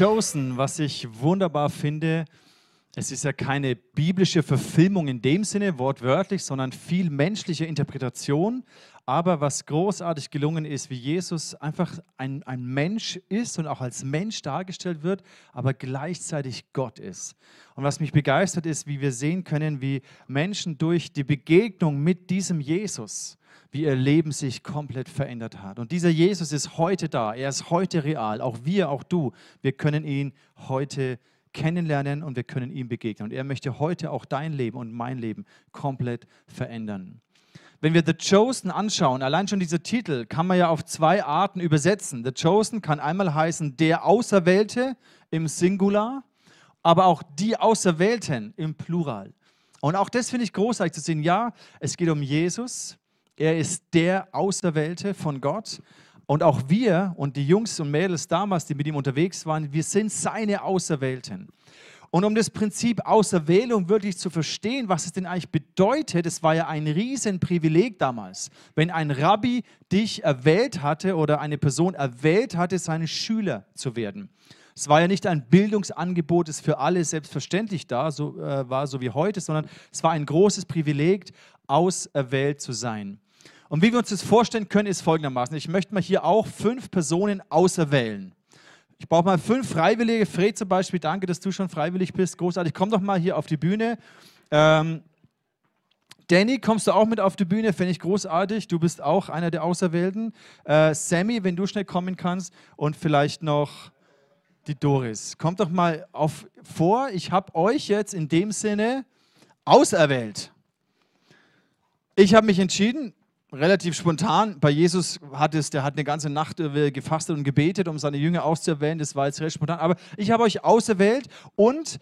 Chosen, was ich wunderbar finde, es ist ja keine biblische Verfilmung in dem Sinne, wortwörtlich, sondern viel menschliche Interpretation. Aber was großartig gelungen ist, wie Jesus einfach ein, ein Mensch ist und auch als Mensch dargestellt wird, aber gleichzeitig Gott ist. Und was mich begeistert ist, wie wir sehen können, wie Menschen durch die Begegnung mit diesem Jesus, wie ihr Leben sich komplett verändert hat. Und dieser Jesus ist heute da, er ist heute real. Auch wir, auch du, wir können ihn heute kennenlernen und wir können ihm begegnen. Und er möchte heute auch dein Leben und mein Leben komplett verändern. Wenn wir The Chosen anschauen, allein schon dieser Titel kann man ja auf zwei Arten übersetzen. The Chosen kann einmal heißen der Auserwählte im Singular, aber auch die Auserwählten im Plural. Und auch das finde ich großartig zu sehen. Ja, es geht um Jesus. Er ist der Auserwählte von Gott. Und auch wir und die Jungs und Mädels damals, die mit ihm unterwegs waren, wir sind seine Auserwählten. Und um das Prinzip Auserwählung wirklich zu verstehen, was es denn eigentlich bedeutet, es war ja ein Riesenprivileg damals, wenn ein Rabbi dich erwählt hatte oder eine Person erwählt hatte, seine Schüler zu werden. Es war ja nicht ein Bildungsangebot, das für alle selbstverständlich da so, äh, war, so wie heute, sondern es war ein großes Privileg, auserwählt zu sein. Und wie wir uns das vorstellen können, ist folgendermaßen. Ich möchte mal hier auch fünf Personen auserwählen. Ich brauche mal fünf Freiwillige. Fred zum Beispiel, danke, dass du schon freiwillig bist. Großartig. Komm doch mal hier auf die Bühne. Ähm, Danny, kommst du auch mit auf die Bühne? Fände ich großartig. Du bist auch einer der Auserwählten. Äh, Sammy, wenn du schnell kommen kannst. Und vielleicht noch die Doris. Kommt doch mal auf, vor. Ich habe euch jetzt in dem Sinne auserwählt. Ich habe mich entschieden, relativ spontan. Bei Jesus hat es, der hat eine ganze Nacht gefastet und gebetet, um seine Jünger auszuerwählen. Das war jetzt recht spontan. Aber ich habe euch auserwählt und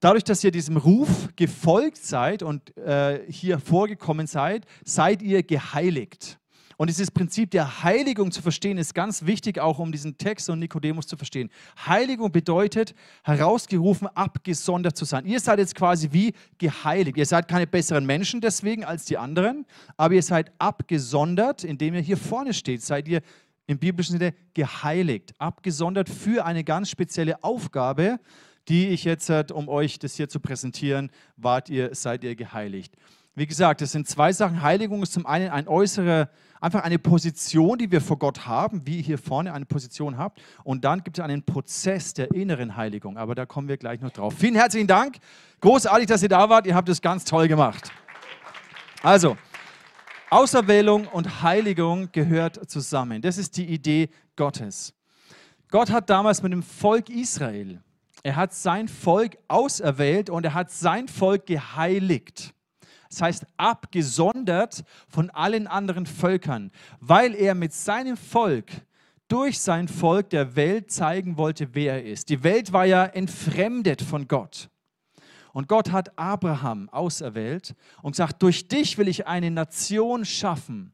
dadurch, dass ihr diesem Ruf gefolgt seid und äh, hier vorgekommen seid, seid ihr geheiligt. Und dieses Prinzip der Heiligung zu verstehen, ist ganz wichtig, auch um diesen Text und Nikodemus zu verstehen. Heiligung bedeutet, herausgerufen, abgesondert zu sein. Ihr seid jetzt quasi wie geheiligt. Ihr seid keine besseren Menschen deswegen als die anderen, aber ihr seid abgesondert, indem ihr hier vorne steht. Seid ihr im biblischen Sinne geheiligt, abgesondert für eine ganz spezielle Aufgabe, die ich jetzt, um euch das hier zu präsentieren, wart ihr, seid ihr geheiligt. Wie gesagt, es sind zwei Sachen. Heiligung ist zum einen ein äußerer, einfach eine Position, die wir vor Gott haben, wie ihr hier vorne eine Position habt. Und dann gibt es einen Prozess der inneren Heiligung. Aber da kommen wir gleich noch drauf. Vielen herzlichen Dank. Großartig, dass ihr da wart. Ihr habt es ganz toll gemacht. Also, Auserwählung und Heiligung gehört zusammen. Das ist die Idee Gottes. Gott hat damals mit dem Volk Israel, er hat sein Volk auserwählt und er hat sein Volk geheiligt. Das heißt abgesondert von allen anderen Völkern, weil er mit seinem Volk durch sein Volk der Welt zeigen wollte, wer er ist. Die Welt war ja entfremdet von Gott. Und Gott hat Abraham auserwählt und gesagt, durch dich will ich eine Nation schaffen,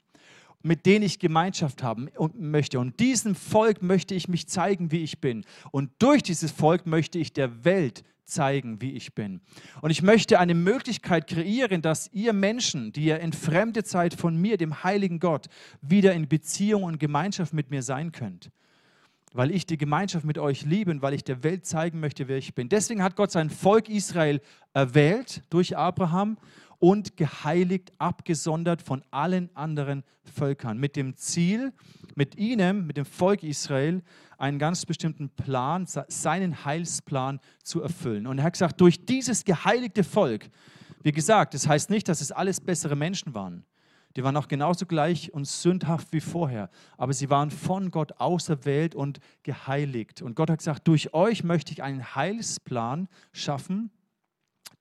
mit denen ich Gemeinschaft haben möchte. Und diesem Volk möchte ich mich zeigen, wie ich bin. Und durch dieses Volk möchte ich der Welt zeigen, wie ich bin. Und ich möchte eine Möglichkeit kreieren, dass ihr Menschen, die ihr entfremdet seid von mir, dem heiligen Gott, wieder in Beziehung und Gemeinschaft mit mir sein könnt. Weil ich die Gemeinschaft mit euch liebe und weil ich der Welt zeigen möchte, wer ich bin. Deswegen hat Gott sein Volk Israel erwählt durch Abraham und geheiligt, abgesondert von allen anderen Völkern. Mit dem Ziel, mit ihnen, mit dem Volk Israel, einen ganz bestimmten Plan, seinen Heilsplan zu erfüllen. Und er hat gesagt, durch dieses geheiligte Volk, wie gesagt, das heißt nicht, dass es alles bessere Menschen waren. Die waren auch genauso gleich und sündhaft wie vorher. Aber sie waren von Gott auserwählt und geheiligt. Und Gott hat gesagt, durch euch möchte ich einen Heilsplan schaffen,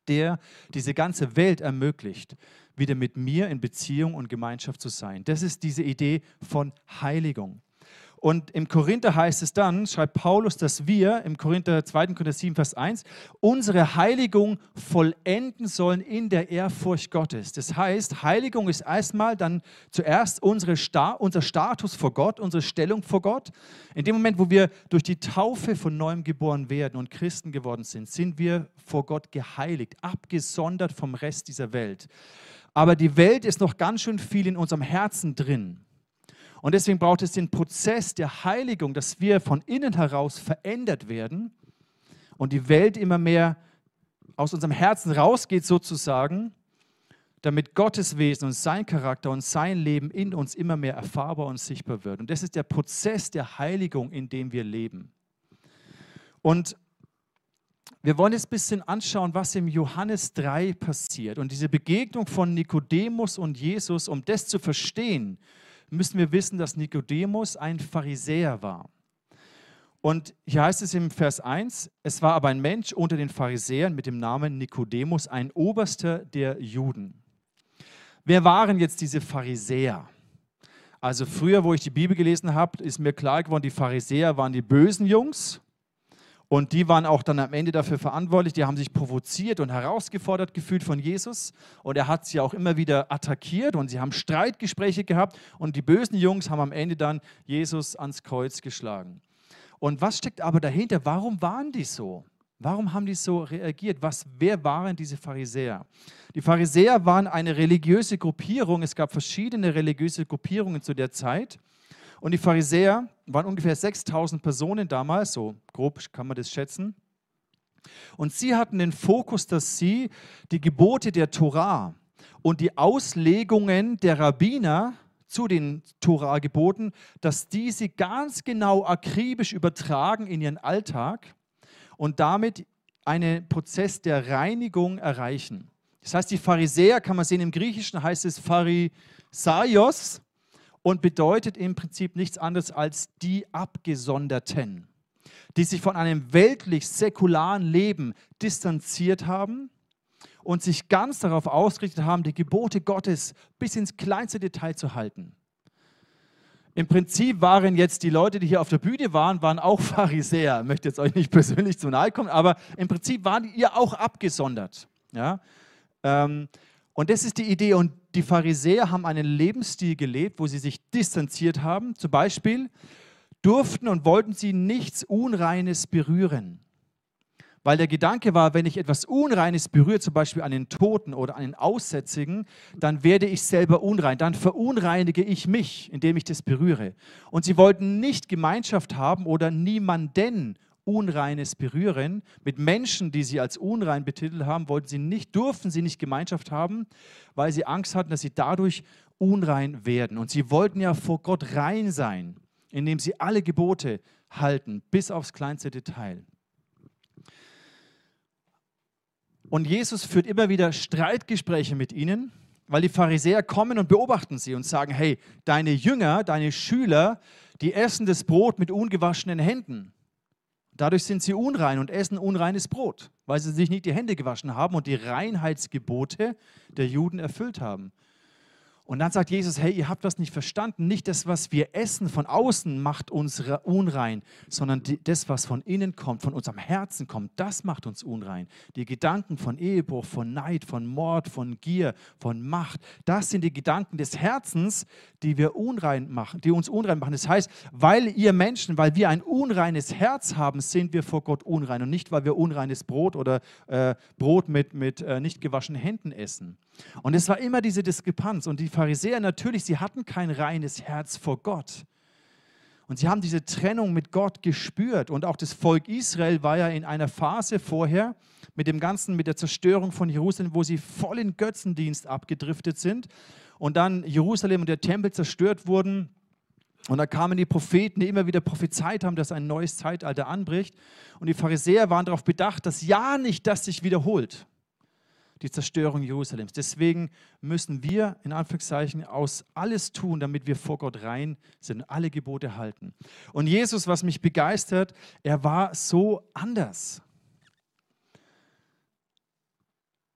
der diese ganze Welt ermöglicht, wieder mit mir in Beziehung und Gemeinschaft zu sein. Das ist diese Idee von Heiligung. Und im Korinther heißt es dann, schreibt Paulus, dass wir im Korinther 2. Korinther 7, Vers 1 unsere Heiligung vollenden sollen in der Ehrfurcht Gottes. Das heißt, Heiligung ist erstmal dann zuerst unsere Sta unser Status vor Gott, unsere Stellung vor Gott. In dem Moment, wo wir durch die Taufe von neuem geboren werden und Christen geworden sind, sind wir vor Gott geheiligt, abgesondert vom Rest dieser Welt. Aber die Welt ist noch ganz schön viel in unserem Herzen drin. Und deswegen braucht es den Prozess der Heiligung, dass wir von innen heraus verändert werden und die Welt immer mehr aus unserem Herzen rausgeht sozusagen, damit Gottes Wesen und sein Charakter und sein Leben in uns immer mehr erfahrbar und sichtbar wird. Und das ist der Prozess der Heiligung, in dem wir leben. Und wir wollen jetzt ein bisschen anschauen, was im Johannes 3 passiert. Und diese Begegnung von Nikodemus und Jesus, um das zu verstehen, müssen wir wissen, dass Nikodemus ein Pharisäer war. Und hier heißt es im Vers 1, es war aber ein Mensch unter den Pharisäern mit dem Namen Nikodemus, ein Oberster der Juden. Wer waren jetzt diese Pharisäer? Also früher, wo ich die Bibel gelesen habe, ist mir klar geworden, die Pharisäer waren die bösen Jungs und die waren auch dann am Ende dafür verantwortlich. Die haben sich provoziert und herausgefordert gefühlt von Jesus. Und er hat sie auch immer wieder attackiert und sie haben Streitgespräche gehabt. Und die bösen Jungs haben am Ende dann Jesus ans Kreuz geschlagen. Und was steckt aber dahinter? Warum waren die so? Warum haben die so reagiert? Was, wer waren diese Pharisäer? Die Pharisäer waren eine religiöse Gruppierung. Es gab verschiedene religiöse Gruppierungen zu der Zeit. Und die Pharisäer waren ungefähr 6000 Personen damals, so grob kann man das schätzen. Und sie hatten den Fokus, dass sie die Gebote der Torah und die Auslegungen der Rabbiner zu den Torah-Geboten, dass diese ganz genau akribisch übertragen in ihren Alltag und damit einen Prozess der Reinigung erreichen. Das heißt, die Pharisäer, kann man sehen, im Griechischen heißt es Pharisaios, und bedeutet im Prinzip nichts anderes als die Abgesonderten, die sich von einem weltlich-säkularen Leben distanziert haben und sich ganz darauf ausgerichtet haben, die Gebote Gottes bis ins kleinste Detail zu halten. Im Prinzip waren jetzt die Leute, die hier auf der Bühne waren, waren auch Pharisäer. Ich möchte jetzt euch nicht persönlich zu nahe kommen, aber im Prinzip waren ihr auch abgesondert. Ja? Ähm, und das ist die Idee. Und die Pharisäer haben einen Lebensstil gelebt, wo sie sich distanziert haben. Zum Beispiel durften und wollten sie nichts Unreines berühren. Weil der Gedanke war, wenn ich etwas Unreines berühre, zum Beispiel einen Toten oder einen Aussätzigen, dann werde ich selber unrein. Dann verunreinige ich mich, indem ich das berühre. Und sie wollten nicht Gemeinschaft haben oder niemanden Unreines berühren. Mit Menschen, die sie als unrein betitelt haben, wollten sie nicht, durften sie nicht Gemeinschaft haben, weil sie Angst hatten, dass sie dadurch unrein werden. Und sie wollten ja vor Gott rein sein, indem sie alle Gebote halten, bis aufs kleinste Detail. Und Jesus führt immer wieder Streitgespräche mit ihnen, weil die Pharisäer kommen und beobachten sie und sagen, hey, deine Jünger, deine Schüler, die essen das Brot mit ungewaschenen Händen. Dadurch sind sie unrein und essen unreines Brot, weil sie sich nicht die Hände gewaschen haben und die Reinheitsgebote der Juden erfüllt haben. Und dann sagt Jesus, hey, ihr habt das nicht verstanden. Nicht das, was wir essen von außen, macht uns unrein, sondern das, was von innen kommt, von unserem Herzen kommt, das macht uns unrein. Die Gedanken von Ehebruch, von Neid, von Mord, von Gier, von Macht, das sind die Gedanken des Herzens, die wir unrein machen, die uns unrein machen. Das heißt, weil ihr Menschen, weil wir ein unreines Herz haben, sind wir vor Gott unrein und nicht, weil wir unreines Brot oder äh, Brot mit, mit äh, nicht gewaschenen Händen essen. Und es war immer diese Diskrepanz. Und die Pharisäer natürlich, sie hatten kein reines Herz vor Gott. Und sie haben diese Trennung mit Gott gespürt. Und auch das Volk Israel war ja in einer Phase vorher mit dem Ganzen, mit der Zerstörung von Jerusalem, wo sie voll in Götzendienst abgedriftet sind. Und dann Jerusalem und der Tempel zerstört wurden. Und da kamen die Propheten, die immer wieder prophezeit haben, dass ein neues Zeitalter anbricht. Und die Pharisäer waren darauf bedacht, dass ja nicht das sich wiederholt die Zerstörung Jerusalems. Deswegen müssen wir in Anführungszeichen aus alles tun, damit wir vor Gott rein sind, alle Gebote halten. Und Jesus, was mich begeistert, er war so anders.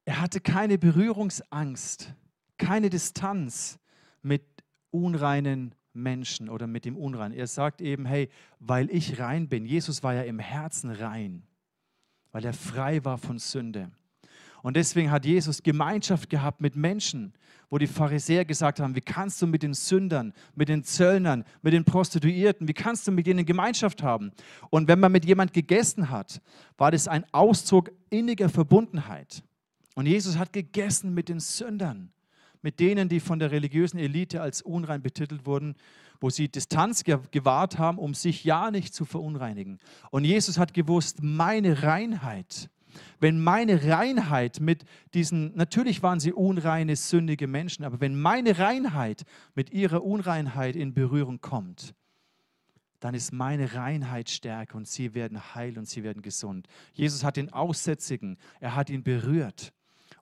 Er hatte keine Berührungsangst, keine Distanz mit unreinen Menschen oder mit dem Unreinen. Er sagt eben, hey, weil ich rein bin. Jesus war ja im Herzen rein, weil er frei war von Sünde. Und deswegen hat Jesus Gemeinschaft gehabt mit Menschen, wo die Pharisäer gesagt haben, wie kannst du mit den Sündern, mit den Zöllnern, mit den Prostituierten, wie kannst du mit denen Gemeinschaft haben? Und wenn man mit jemand gegessen hat, war das ein Ausdruck inniger Verbundenheit. Und Jesus hat gegessen mit den Sündern, mit denen, die von der religiösen Elite als unrein betitelt wurden. wo sie Distanz gewahrt haben, um sich ja nicht zu verunreinigen. Und Jesus hat gewusst, meine Reinheit, wenn meine Reinheit mit diesen, natürlich waren sie unreine, sündige Menschen, aber wenn meine Reinheit mit ihrer Unreinheit in Berührung kommt, dann ist meine Reinheit stärker und sie werden heil und sie werden gesund. Jesus hat den Aussätzigen, er hat ihn berührt.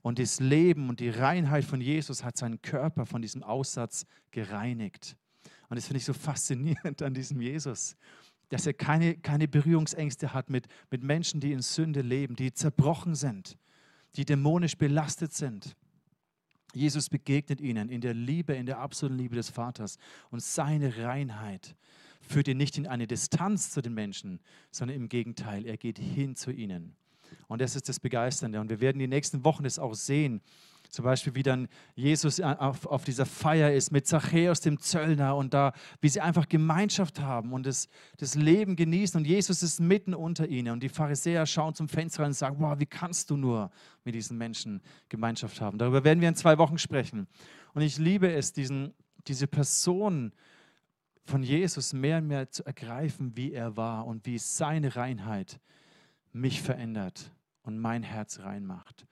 Und das Leben und die Reinheit von Jesus hat seinen Körper von diesem Aussatz gereinigt. Und das finde ich so faszinierend an diesem Jesus, dass er keine, keine Berührungsängste hat mit, mit Menschen, die in Sünde leben, die zerbrochen sind, die dämonisch belastet sind. Jesus begegnet ihnen in der Liebe, in der absoluten Liebe des Vaters. Und seine Reinheit führt ihn nicht in eine Distanz zu den Menschen, sondern im Gegenteil, er geht hin zu ihnen. Und das ist das Begeisternde. Und wir werden die nächsten Wochen das auch sehen. Zum Beispiel, wie dann Jesus auf, auf dieser Feier ist mit Zachäus, dem Zöllner, und da, wie sie einfach Gemeinschaft haben und das, das Leben genießen. Und Jesus ist mitten unter ihnen. Und die Pharisäer schauen zum Fenster und sagen: Wow, wie kannst du nur mit diesen Menschen Gemeinschaft haben? Darüber werden wir in zwei Wochen sprechen. Und ich liebe es, diesen, diese Person von Jesus mehr und mehr zu ergreifen, wie er war und wie seine Reinheit mich verändert und mein Herz reinmacht.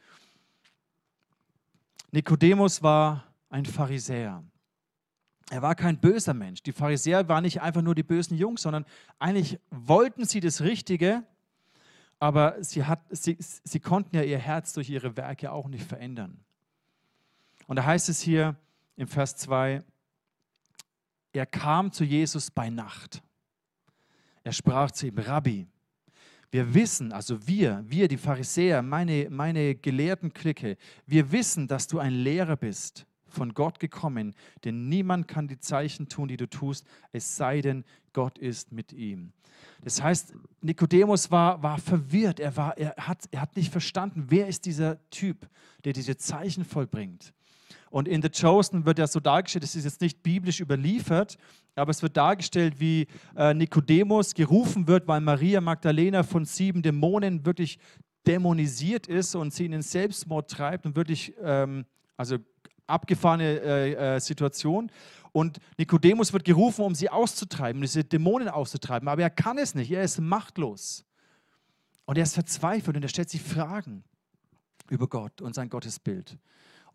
Nikodemus war ein Pharisäer. Er war kein böser Mensch. Die Pharisäer waren nicht einfach nur die bösen Jungs, sondern eigentlich wollten sie das Richtige, aber sie, hat, sie, sie konnten ja ihr Herz durch ihre Werke auch nicht verändern. Und da heißt es hier im Vers 2, er kam zu Jesus bei Nacht. Er sprach zu ihm, Rabbi, wir wissen, also wir, wir die Pharisäer, meine, meine gelehrten Clique, wir wissen, dass du ein Lehrer bist, von Gott gekommen, denn niemand kann die Zeichen tun, die du tust, es sei denn, Gott ist mit ihm. Das heißt, Nikodemus war, war verwirrt, er, war, er, hat, er hat nicht verstanden, wer ist dieser Typ, der diese Zeichen vollbringt. Und in The Chosen wird ja so dargestellt, das ist jetzt nicht biblisch überliefert, aber es wird dargestellt, wie äh, Nikodemus gerufen wird, weil Maria Magdalena von sieben Dämonen wirklich dämonisiert ist und sie in den Selbstmord treibt und wirklich, ähm, also abgefahrene äh, äh, Situation. Und Nikodemus wird gerufen, um sie auszutreiben, diese Dämonen auszutreiben, aber er kann es nicht, er ist machtlos. Und er ist verzweifelt und er stellt sich Fragen über Gott und sein Gottesbild.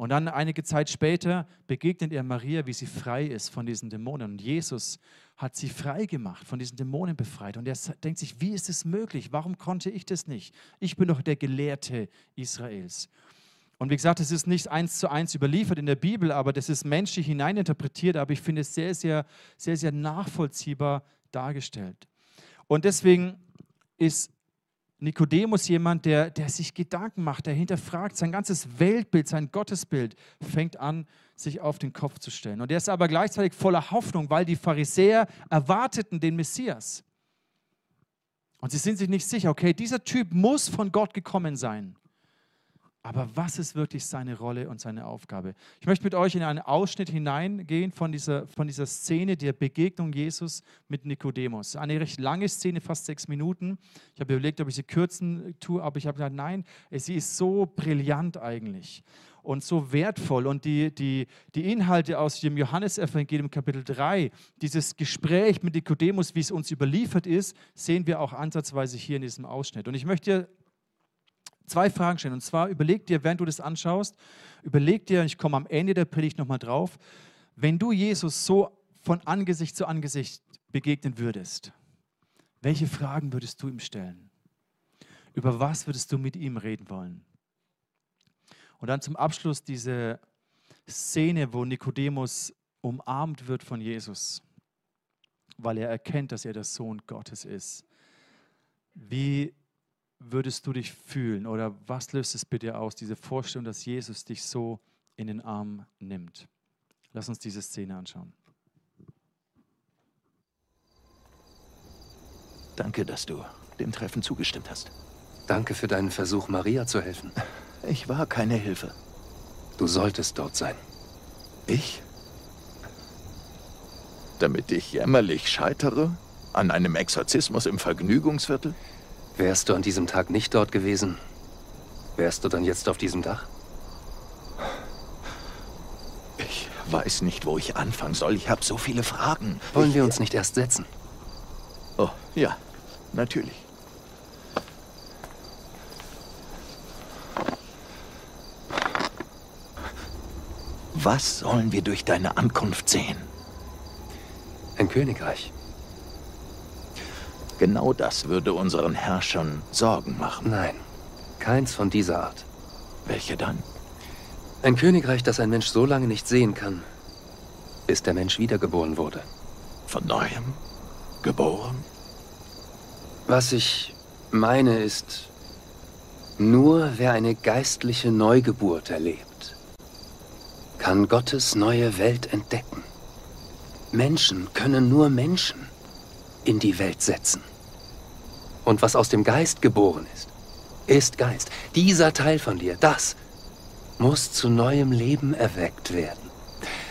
Und dann einige Zeit später begegnet er Maria, wie sie frei ist von diesen Dämonen. Und Jesus hat sie frei gemacht, von diesen Dämonen befreit. Und er denkt sich, wie ist es möglich? Warum konnte ich das nicht? Ich bin doch der Gelehrte Israels. Und wie gesagt, es ist nicht eins zu eins überliefert in der Bibel, aber das ist menschlich hineininterpretiert, aber ich finde es sehr, sehr, sehr, sehr nachvollziehbar dargestellt. Und deswegen ist Nikodemus jemand, der, der sich Gedanken macht, der hinterfragt, sein ganzes Weltbild, sein Gottesbild fängt an, sich auf den Kopf zu stellen. Und er ist aber gleichzeitig voller Hoffnung, weil die Pharisäer erwarteten den Messias. Und sie sind sich nicht sicher, okay, dieser Typ muss von Gott gekommen sein. Aber was ist wirklich seine Rolle und seine Aufgabe? Ich möchte mit euch in einen Ausschnitt hineingehen von dieser, von dieser Szene der Begegnung Jesus mit Nikodemus. Eine recht lange Szene, fast sechs Minuten. Ich habe überlegt, ob ich sie kürzen tue, aber ich habe gesagt, nein, sie ist so brillant eigentlich und so wertvoll. Und die, die, die Inhalte aus dem Johannesevangelium Kapitel 3, dieses Gespräch mit Nikodemus, wie es uns überliefert ist, sehen wir auch ansatzweise hier in diesem Ausschnitt. Und ich möchte zwei Fragen stellen. Und zwar überleg dir, während du das anschaust, überleg dir, ich komme am Ende der Predigt nochmal drauf, wenn du Jesus so von Angesicht zu Angesicht begegnen würdest, welche Fragen würdest du ihm stellen? Über was würdest du mit ihm reden wollen? Und dann zum Abschluss diese Szene, wo Nikodemus umarmt wird von Jesus, weil er erkennt, dass er der Sohn Gottes ist. Wie würdest du dich fühlen oder was löst es bitte aus, diese Vorstellung, dass Jesus dich so in den Arm nimmt? Lass uns diese Szene anschauen. Danke, dass du dem Treffen zugestimmt hast. Danke für deinen Versuch, Maria zu helfen. Ich war keine Hilfe. Du solltest dort sein. Ich? Damit ich jämmerlich scheitere? An einem Exorzismus im Vergnügungsviertel? Wärst du an diesem Tag nicht dort gewesen, wärst du dann jetzt auf diesem Dach? Ich weiß nicht, wo ich anfangen soll. Ich habe so viele Fragen. Wollen ich, wir uns nicht erst setzen? Oh, ja, natürlich. Was sollen wir durch deine Ankunft sehen? Ein Königreich. Genau das würde unseren Herrschern Sorgen machen. Nein, keins von dieser Art. Welche dann? Ein Königreich, das ein Mensch so lange nicht sehen kann, bis der Mensch wiedergeboren wurde. Von neuem? Geboren? Was ich meine ist, nur wer eine geistliche Neugeburt erlebt, kann Gottes neue Welt entdecken. Menschen können nur Menschen in die Welt setzen. Und was aus dem Geist geboren ist, ist Geist. Dieser Teil von dir, das muss zu neuem Leben erweckt werden.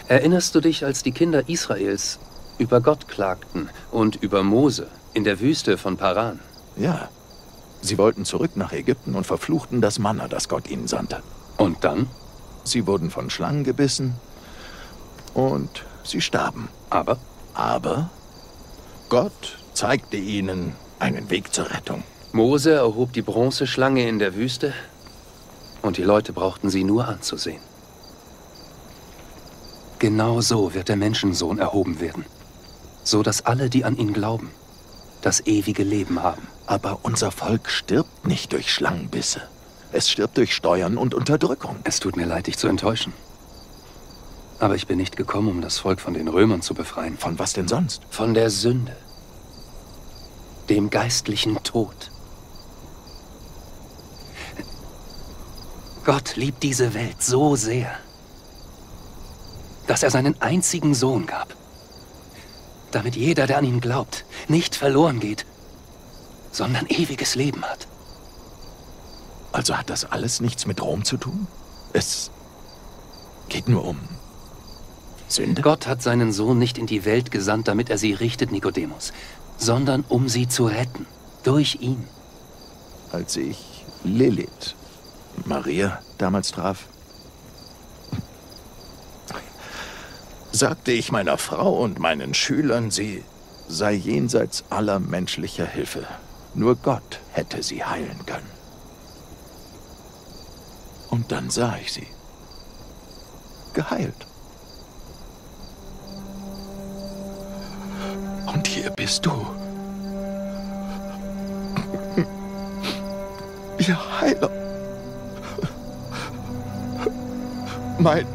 Erinnerst du dich, als die Kinder Israels über Gott klagten und über Mose in der Wüste von Paran? Ja. Sie wollten zurück nach Ägypten und verfluchten das Manna, das Gott ihnen sandte. Und dann? Sie wurden von Schlangen gebissen und sie starben. Aber? Aber Gott zeigte ihnen einen Weg zur Rettung. Mose erhob die Bronzeschlange in der Wüste und die Leute brauchten sie nur anzusehen. Genau so wird der Menschensohn erhoben werden, so dass alle, die an ihn glauben, das ewige Leben haben. Aber unser Volk stirbt nicht durch Schlangenbisse. Es stirbt durch Steuern und Unterdrückung. Es tut mir leid, dich zu enttäuschen. Aber ich bin nicht gekommen, um das Volk von den Römern zu befreien. Von was denn sonst? Von der Sünde. Dem geistlichen Tod. Gott liebt diese Welt so sehr, dass er seinen einzigen Sohn gab, damit jeder, der an ihn glaubt, nicht verloren geht, sondern ewiges Leben hat. Also hat das alles nichts mit Rom zu tun? Es geht nur um Sünde? Gott hat seinen Sohn nicht in die Welt gesandt, damit er sie richtet, Nikodemus, sondern um sie zu retten. Durch ihn. Als ich Lilith, Maria, damals traf, sagte ich meiner Frau und meinen Schülern, sie sei jenseits aller menschlicher Hilfe. Nur Gott hätte sie heilen können. Und dann sah ich sie. Geheilt. Hier bist du. Ihr Heiler. Mein,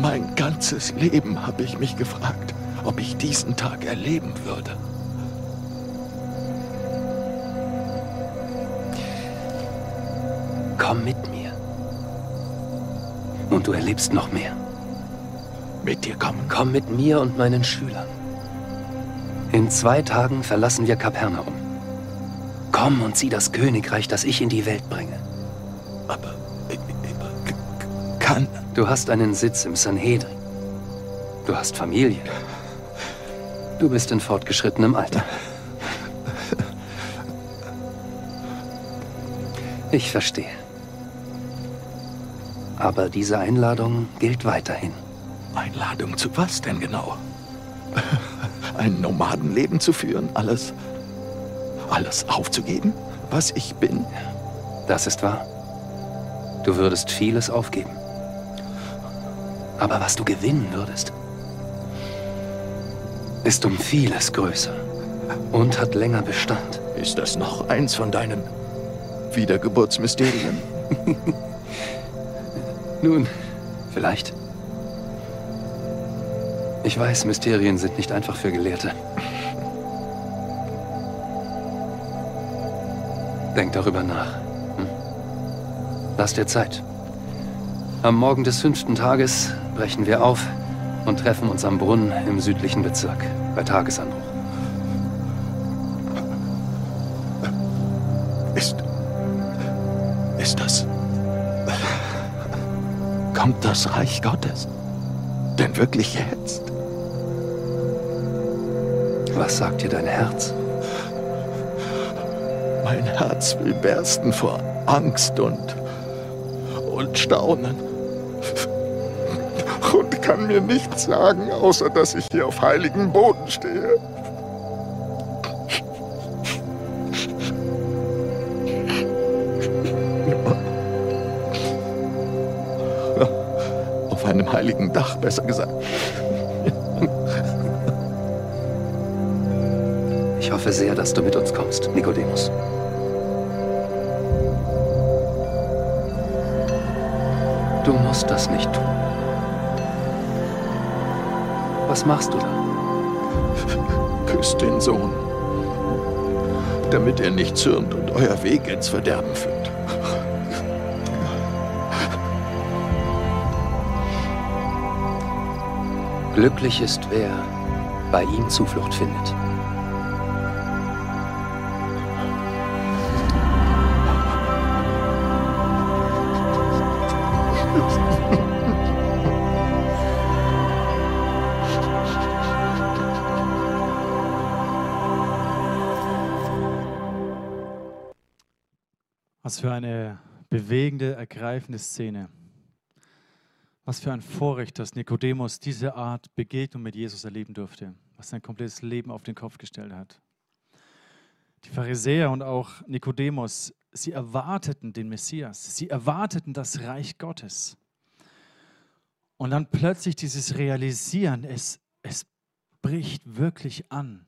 mein ganzes Leben habe ich mich gefragt, ob ich diesen Tag erleben würde. Komm mit mir. Und du erlebst noch mehr. Mit dir kommen. Komm mit mir und meinen Schülern. In zwei Tagen verlassen wir Kapernaum. Komm und sieh das Königreich, das ich in die Welt bringe. Aber ich, ich, kann. Du hast einen Sitz im Sanhedrin. Du hast Familie. Du bist in fortgeschrittenem Alter. Ich verstehe. Aber diese Einladung gilt weiterhin. Einladung zu was denn genau? Ein Nomadenleben zu führen? Alles. Alles aufzugeben? Was ich bin? Das ist wahr. Du würdest vieles aufgeben. Aber was du gewinnen würdest, ist um vieles größer und hat länger Bestand. Ist das noch eins von deinen Wiedergeburtsmysterien? Nun, vielleicht. Ich weiß, Mysterien sind nicht einfach für Gelehrte. Denk darüber nach. Hm? Lass dir Zeit. Am Morgen des fünften Tages brechen wir auf und treffen uns am Brunnen im südlichen Bezirk bei Tagesanbruch. Ist. Ist das. Kommt das Reich Gottes? Denn wirklich jetzt? Was sagt dir dein Herz? Mein Herz will bersten vor Angst und. und Staunen. und kann mir nichts sagen, außer dass ich hier auf heiligen Boden stehe. Auf einem heiligen Dach, besser gesagt. Ich hoffe sehr, dass du mit uns kommst, Nikodemus. Du musst das nicht tun. Was machst du da? Küsst den Sohn, damit er nicht zürnt und euer Weg ins Verderben führt. Glücklich ist wer bei ihm Zuflucht findet. Für eine bewegende, ergreifende Szene. Was für ein Vorrecht, dass Nikodemus diese Art Begegnung mit Jesus erleben durfte, was sein komplettes Leben auf den Kopf gestellt hat. Die Pharisäer und auch Nikodemus, sie erwarteten den Messias, sie erwarteten das Reich Gottes. Und dann plötzlich dieses Realisieren, es, es bricht wirklich an.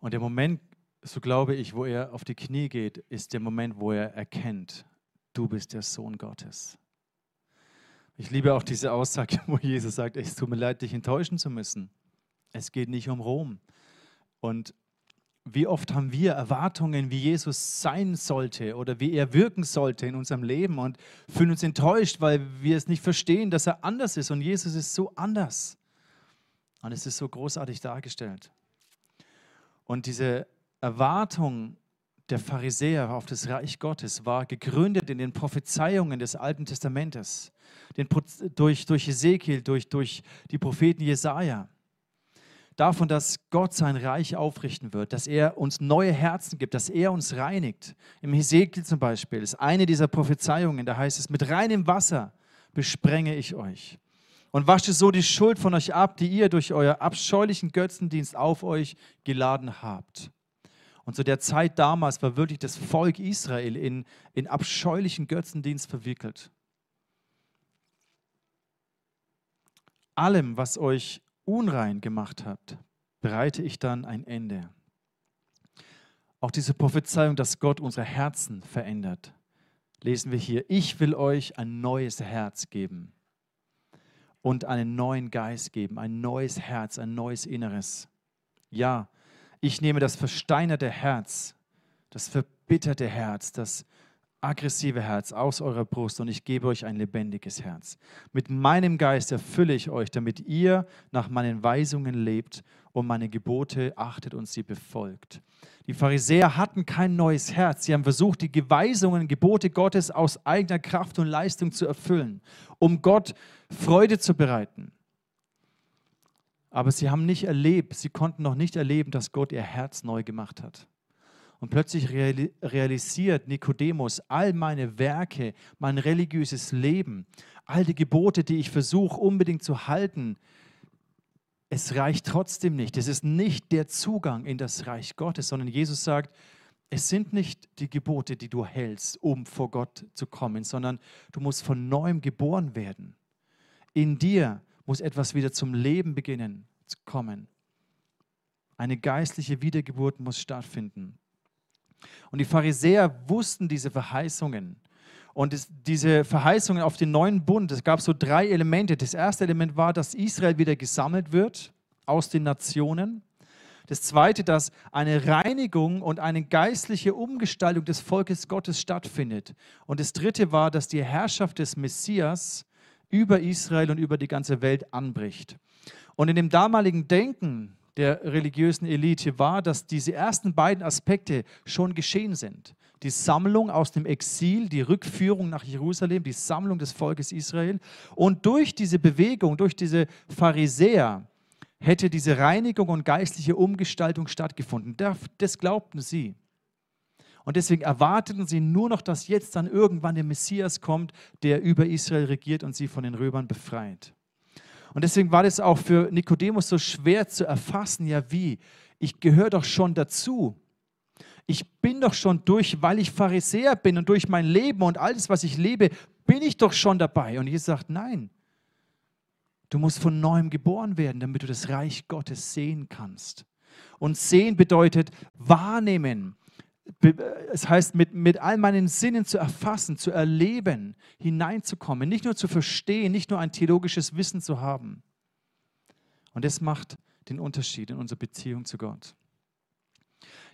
Und der Moment so glaube ich, wo er auf die Knie geht, ist der Moment, wo er erkennt, du bist der Sohn Gottes. Ich liebe auch diese Aussage, wo Jesus sagt, es tut mir leid, dich enttäuschen zu müssen. Es geht nicht um Rom. Und wie oft haben wir Erwartungen, wie Jesus sein sollte oder wie er wirken sollte in unserem Leben und fühlen uns enttäuscht, weil wir es nicht verstehen, dass er anders ist. Und Jesus ist so anders. Und es ist so großartig dargestellt. Und diese Erwartung der Pharisäer auf das Reich Gottes war gegründet in den Prophezeiungen des Alten Testamentes, den, durch, durch Ezekiel, durch, durch die Propheten Jesaja. Davon, dass Gott sein Reich aufrichten wird, dass er uns neue Herzen gibt, dass er uns reinigt. Im Hesekiel zum Beispiel ist eine dieser Prophezeiungen, da heißt es: Mit reinem Wasser besprenge ich euch und wasche so die Schuld von euch ab, die ihr durch euer abscheulichen Götzendienst auf euch geladen habt. Und zu der Zeit damals war wirklich das Volk Israel in, in abscheulichen Götzendienst verwickelt. Allem, was euch unrein gemacht habt, bereite ich dann ein Ende. Auch diese Prophezeiung, dass Gott unsere Herzen verändert, lesen wir hier. Ich will euch ein neues Herz geben und einen neuen Geist geben, ein neues Herz, ein neues Inneres. Ja, ich nehme das versteinerte Herz, das verbitterte Herz, das aggressive Herz aus eurer Brust und ich gebe euch ein lebendiges Herz. Mit meinem Geist erfülle ich euch, damit ihr nach meinen Weisungen lebt und meine Gebote achtet und sie befolgt. Die Pharisäer hatten kein neues Herz. Sie haben versucht, die Weisungen, Gebote Gottes aus eigener Kraft und Leistung zu erfüllen, um Gott Freude zu bereiten. Aber sie haben nicht erlebt, sie konnten noch nicht erleben, dass Gott ihr Herz neu gemacht hat. Und plötzlich realisiert Nikodemus, all meine Werke, mein religiöses Leben, all die Gebote, die ich versuche unbedingt zu halten, es reicht trotzdem nicht. Es ist nicht der Zugang in das Reich Gottes, sondern Jesus sagt, es sind nicht die Gebote, die du hältst, um vor Gott zu kommen, sondern du musst von neuem geboren werden. In dir muss etwas wieder zum Leben beginnen zu kommen. Eine geistliche Wiedergeburt muss stattfinden. Und die Pharisäer wussten diese Verheißungen. Und es, diese Verheißungen auf den neuen Bund, es gab so drei Elemente. Das erste Element war, dass Israel wieder gesammelt wird aus den Nationen. Das zweite, dass eine Reinigung und eine geistliche Umgestaltung des Volkes Gottes stattfindet. Und das dritte war, dass die Herrschaft des Messias über Israel und über die ganze Welt anbricht. Und in dem damaligen Denken der religiösen Elite war, dass diese ersten beiden Aspekte schon geschehen sind. Die Sammlung aus dem Exil, die Rückführung nach Jerusalem, die Sammlung des Volkes Israel. Und durch diese Bewegung, durch diese Pharisäer, hätte diese Reinigung und geistliche Umgestaltung stattgefunden. Das glaubten sie. Und deswegen erwarteten sie nur noch, dass jetzt dann irgendwann der Messias kommt, der über Israel regiert und sie von den Römern befreit. Und deswegen war das auch für Nikodemus so schwer zu erfassen, ja wie, ich gehöre doch schon dazu. Ich bin doch schon durch, weil ich Pharisäer bin und durch mein Leben und alles, was ich lebe, bin ich doch schon dabei. Und Jesus sagt, nein, du musst von neuem geboren werden, damit du das Reich Gottes sehen kannst. Und sehen bedeutet wahrnehmen. Es heißt, mit, mit all meinen Sinnen zu erfassen, zu erleben, hineinzukommen, nicht nur zu verstehen, nicht nur ein theologisches Wissen zu haben. Und das macht den Unterschied in unserer Beziehung zu Gott.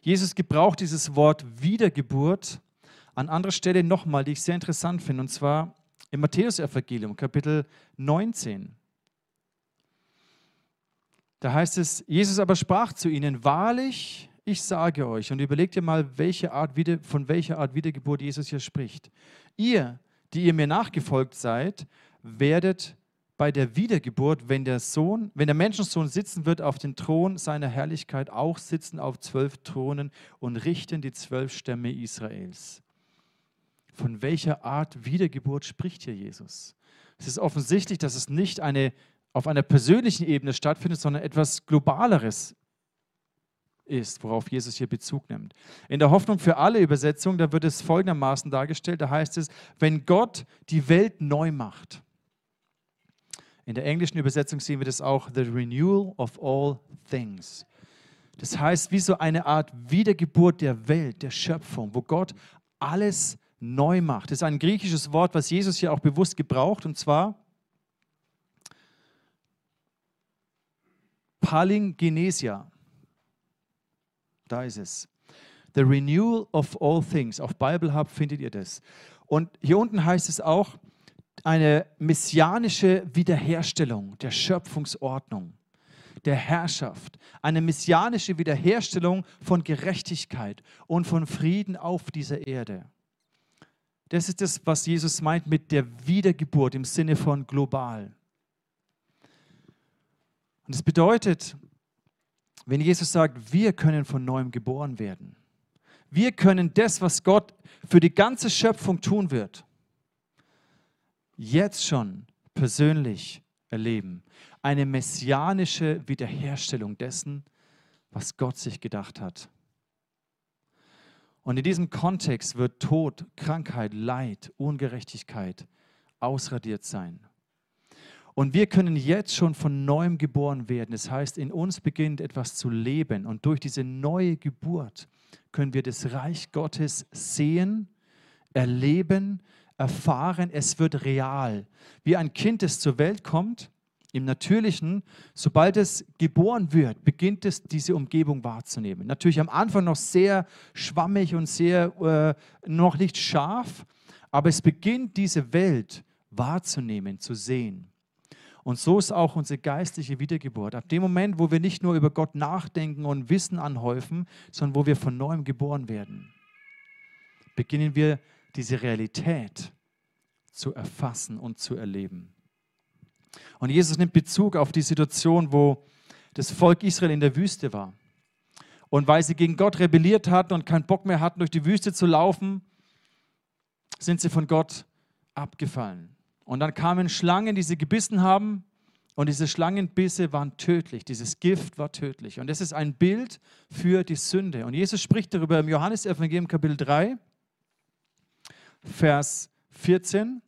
Jesus gebraucht dieses Wort Wiedergeburt an anderer Stelle nochmal, die ich sehr interessant finde, und zwar im Matthäusevangelium, Kapitel 19. Da heißt es, Jesus aber sprach zu ihnen, wahrlich, ich sage euch, und überlegt ihr mal, welche Art, von welcher Art Wiedergeburt Jesus hier spricht. Ihr, die ihr mir nachgefolgt seid, werdet bei der Wiedergeburt, wenn der Sohn, wenn der Menschensohn sitzen wird auf dem Thron seiner Herrlichkeit, auch sitzen auf zwölf Thronen und richten die zwölf Stämme Israels. Von welcher Art Wiedergeburt spricht hier Jesus? Es ist offensichtlich, dass es nicht eine auf einer persönlichen Ebene stattfindet, sondern etwas Globaleres ist, worauf Jesus hier Bezug nimmt. In der Hoffnung für alle Übersetzungen, da wird es folgendermaßen dargestellt, da heißt es, wenn Gott die Welt neu macht. In der englischen Übersetzung sehen wir das auch, the renewal of all things. Das heißt, wie so eine Art Wiedergeburt der Welt, der Schöpfung, wo Gott alles neu macht. Das ist ein griechisches Wort, was Jesus hier auch bewusst gebraucht, und zwar Palingenesia. Da ist es. The Renewal of All Things. Auf Bible Hub findet ihr das. Und hier unten heißt es auch eine messianische Wiederherstellung der Schöpfungsordnung, der Herrschaft. Eine messianische Wiederherstellung von Gerechtigkeit und von Frieden auf dieser Erde. Das ist das, was Jesus meint mit der Wiedergeburt im Sinne von global. Und das bedeutet, wenn Jesus sagt, wir können von neuem geboren werden, wir können das, was Gott für die ganze Schöpfung tun wird, jetzt schon persönlich erleben. Eine messianische Wiederherstellung dessen, was Gott sich gedacht hat. Und in diesem Kontext wird Tod, Krankheit, Leid, Ungerechtigkeit ausradiert sein. Und wir können jetzt schon von neuem geboren werden. Das heißt, in uns beginnt etwas zu leben. Und durch diese neue Geburt können wir das Reich Gottes sehen, erleben, erfahren. Es wird real. Wie ein Kind, das zur Welt kommt, im Natürlichen, sobald es geboren wird, beginnt es, diese Umgebung wahrzunehmen. Natürlich am Anfang noch sehr schwammig und sehr äh, noch nicht scharf, aber es beginnt, diese Welt wahrzunehmen, zu sehen. Und so ist auch unsere geistliche Wiedergeburt. Ab dem Moment, wo wir nicht nur über Gott nachdenken und Wissen anhäufen, sondern wo wir von neuem geboren werden, beginnen wir diese Realität zu erfassen und zu erleben. Und Jesus nimmt Bezug auf die Situation, wo das Volk Israel in der Wüste war. Und weil sie gegen Gott rebelliert hatten und keinen Bock mehr hatten, durch die Wüste zu laufen, sind sie von Gott abgefallen. Und dann kamen Schlangen, die sie gebissen haben. Und diese Schlangenbisse waren tödlich. Dieses Gift war tödlich. Und das ist ein Bild für die Sünde. Und Jesus spricht darüber im Johannesevangelium Kapitel 3, Vers 14.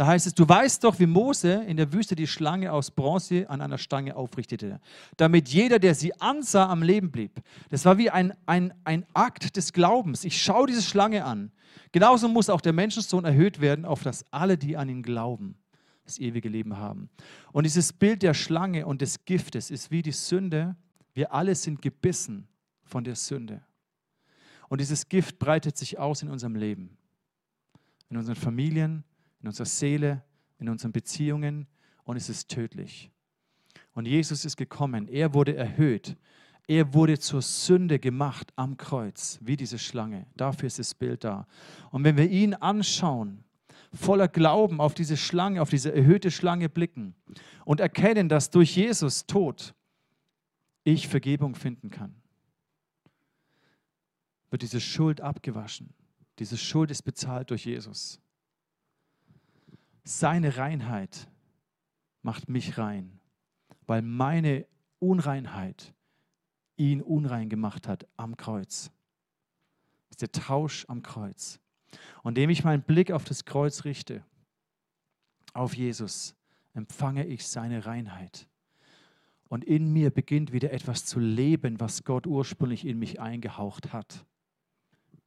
Da heißt es, du weißt doch, wie Mose in der Wüste die Schlange aus Bronze an einer Stange aufrichtete, damit jeder, der sie ansah, am Leben blieb. Das war wie ein, ein, ein Akt des Glaubens. Ich schaue diese Schlange an. Genauso muss auch der Menschensohn erhöht werden, auf dass alle, die an ihn glauben, das ewige Leben haben. Und dieses Bild der Schlange und des Giftes ist wie die Sünde. Wir alle sind gebissen von der Sünde. Und dieses Gift breitet sich aus in unserem Leben, in unseren Familien, in unserer Seele, in unseren Beziehungen und es ist tödlich. Und Jesus ist gekommen, er wurde erhöht, er wurde zur Sünde gemacht am Kreuz, wie diese Schlange. Dafür ist das Bild da. Und wenn wir ihn anschauen, voller Glauben auf diese Schlange, auf diese erhöhte Schlange blicken und erkennen, dass durch Jesus Tod ich Vergebung finden kann. wird diese Schuld abgewaschen. Diese Schuld ist bezahlt durch Jesus. Seine Reinheit macht mich rein, weil meine Unreinheit ihn unrein gemacht hat am Kreuz. Das ist der Tausch am Kreuz. Und indem ich meinen Blick auf das Kreuz richte, auf Jesus, empfange ich seine Reinheit. Und in mir beginnt wieder etwas zu leben, was Gott ursprünglich in mich eingehaucht hat.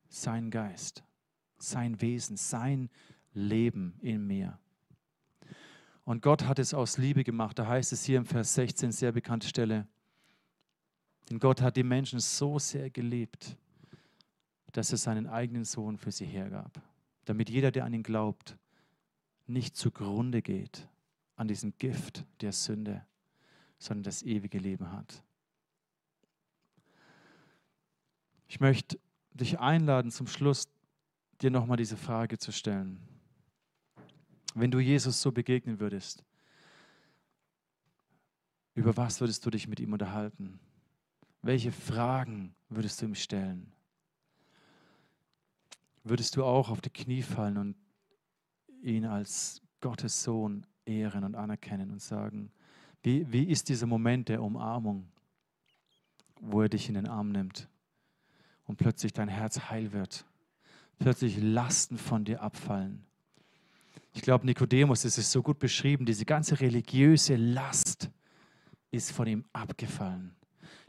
Sein Geist, sein Wesen, sein Leben in mir. Und Gott hat es aus Liebe gemacht. Da heißt es hier im Vers 16, sehr bekannte Stelle. Denn Gott hat die Menschen so sehr geliebt, dass er seinen eigenen Sohn für sie hergab, damit jeder, der an ihn glaubt, nicht zugrunde geht an diesem Gift der Sünde, sondern das ewige Leben hat. Ich möchte dich einladen, zum Schluss dir nochmal diese Frage zu stellen. Wenn du Jesus so begegnen würdest, über was würdest du dich mit ihm unterhalten? Welche Fragen würdest du ihm stellen? Würdest du auch auf die Knie fallen und ihn als Gottes Sohn ehren und anerkennen und sagen, wie, wie ist dieser Moment der Umarmung, wo er dich in den Arm nimmt und plötzlich dein Herz heil wird, plötzlich Lasten von dir abfallen. Ich glaube, Nikodemus, es ist so gut beschrieben, diese ganze religiöse Last ist von ihm abgefallen.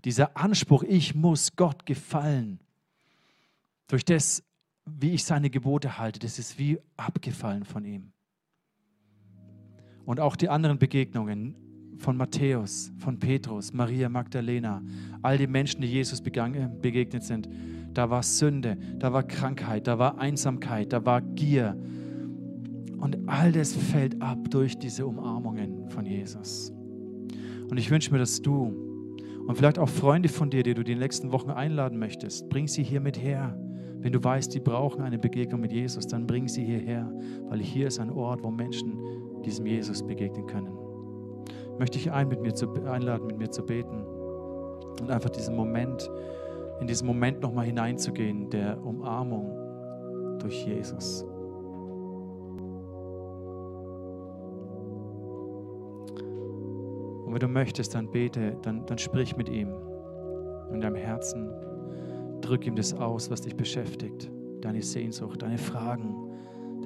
Dieser Anspruch, ich muss Gott gefallen, durch das, wie ich seine Gebote halte, das ist wie abgefallen von ihm. Und auch die anderen Begegnungen von Matthäus, von Petrus, Maria Magdalena, all die Menschen, die Jesus begegnet sind, da war Sünde, da war Krankheit, da war Einsamkeit, da war Gier. Und all das fällt ab durch diese Umarmungen von Jesus. Und ich wünsche mir, dass du und vielleicht auch Freunde von dir, die du die nächsten Wochen einladen möchtest, bring sie hier mit her. Wenn du weißt, die brauchen eine Begegnung mit Jesus, dann bring sie hierher, weil hier ist ein Ort, wo Menschen diesem Jesus begegnen können. Möchte ich ein, mit mir zu, einladen, mit mir zu beten und einfach diesen Moment, in diesen Moment nochmal hineinzugehen, der Umarmung durch Jesus. Wenn du möchtest, dann bete, dann, dann sprich mit ihm in deinem Herzen. Drück ihm das aus, was dich beschäftigt. Deine Sehnsucht, deine Fragen,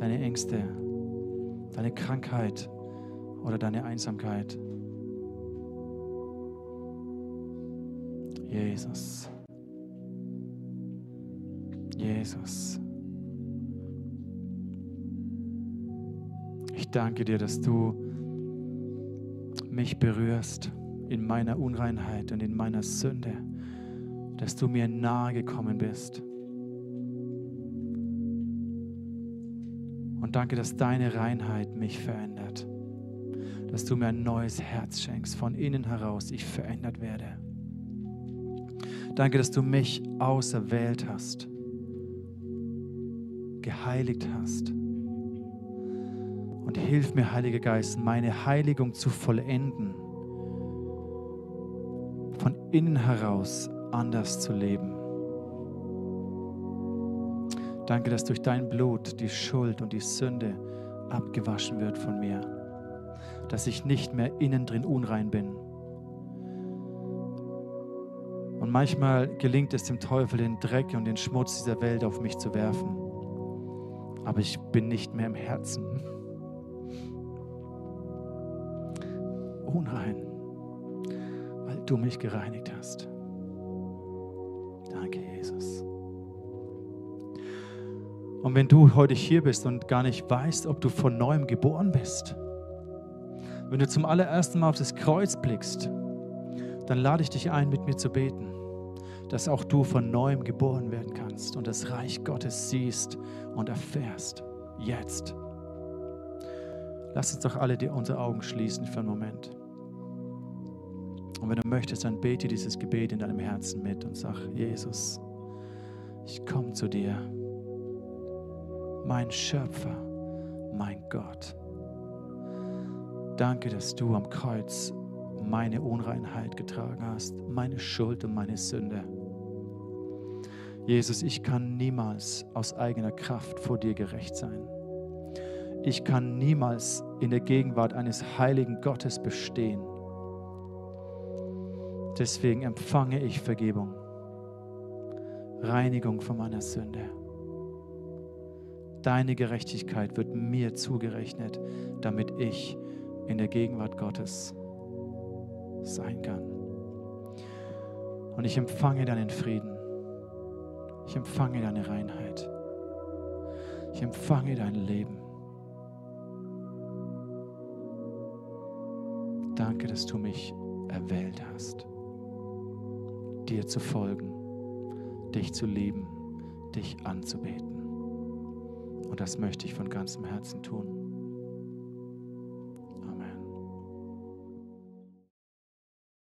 deine Ängste, deine Krankheit oder deine Einsamkeit. Jesus. Jesus. Ich danke dir, dass du mich berührst in meiner Unreinheit und in meiner Sünde, dass du mir nahe gekommen bist. Und danke, dass deine Reinheit mich verändert. Dass du mir ein neues Herz schenkst, von innen heraus ich verändert werde. Danke, dass du mich auserwählt hast, geheiligt hast. Hilf mir, Heiliger Geist, meine Heiligung zu vollenden, von innen heraus anders zu leben. Danke, dass durch dein Blut die Schuld und die Sünde abgewaschen wird von mir. Dass ich nicht mehr innen drin unrein bin. Und manchmal gelingt es dem Teufel, den Dreck und den Schmutz dieser Welt auf mich zu werfen. Aber ich bin nicht mehr im Herzen unrein, weil du mich gereinigt hast. Danke, Jesus. Und wenn du heute hier bist und gar nicht weißt, ob du von neuem geboren bist, wenn du zum allerersten Mal auf das Kreuz blickst, dann lade ich dich ein, mit mir zu beten, dass auch du von neuem geboren werden kannst und das Reich Gottes siehst und erfährst. Jetzt. Lass uns doch alle die, unsere Augen schließen für einen Moment. Und wenn du möchtest, dann bete dieses Gebet in deinem Herzen mit und sag, Jesus, ich komme zu dir mein Schöpfer, mein Gott. Danke, dass du am Kreuz meine Unreinheit getragen hast, meine Schuld und meine Sünde. Jesus, ich kann niemals aus eigener Kraft vor dir gerecht sein. Ich kann niemals in der Gegenwart eines heiligen Gottes bestehen. Deswegen empfange ich Vergebung, Reinigung von meiner Sünde. Deine Gerechtigkeit wird mir zugerechnet, damit ich in der Gegenwart Gottes sein kann. Und ich empfange deinen Frieden. Ich empfange deine Reinheit. Ich empfange dein Leben. Danke, dass du mich erwählt hast, dir zu folgen, dich zu lieben, dich anzubeten. Und das möchte ich von ganzem Herzen tun.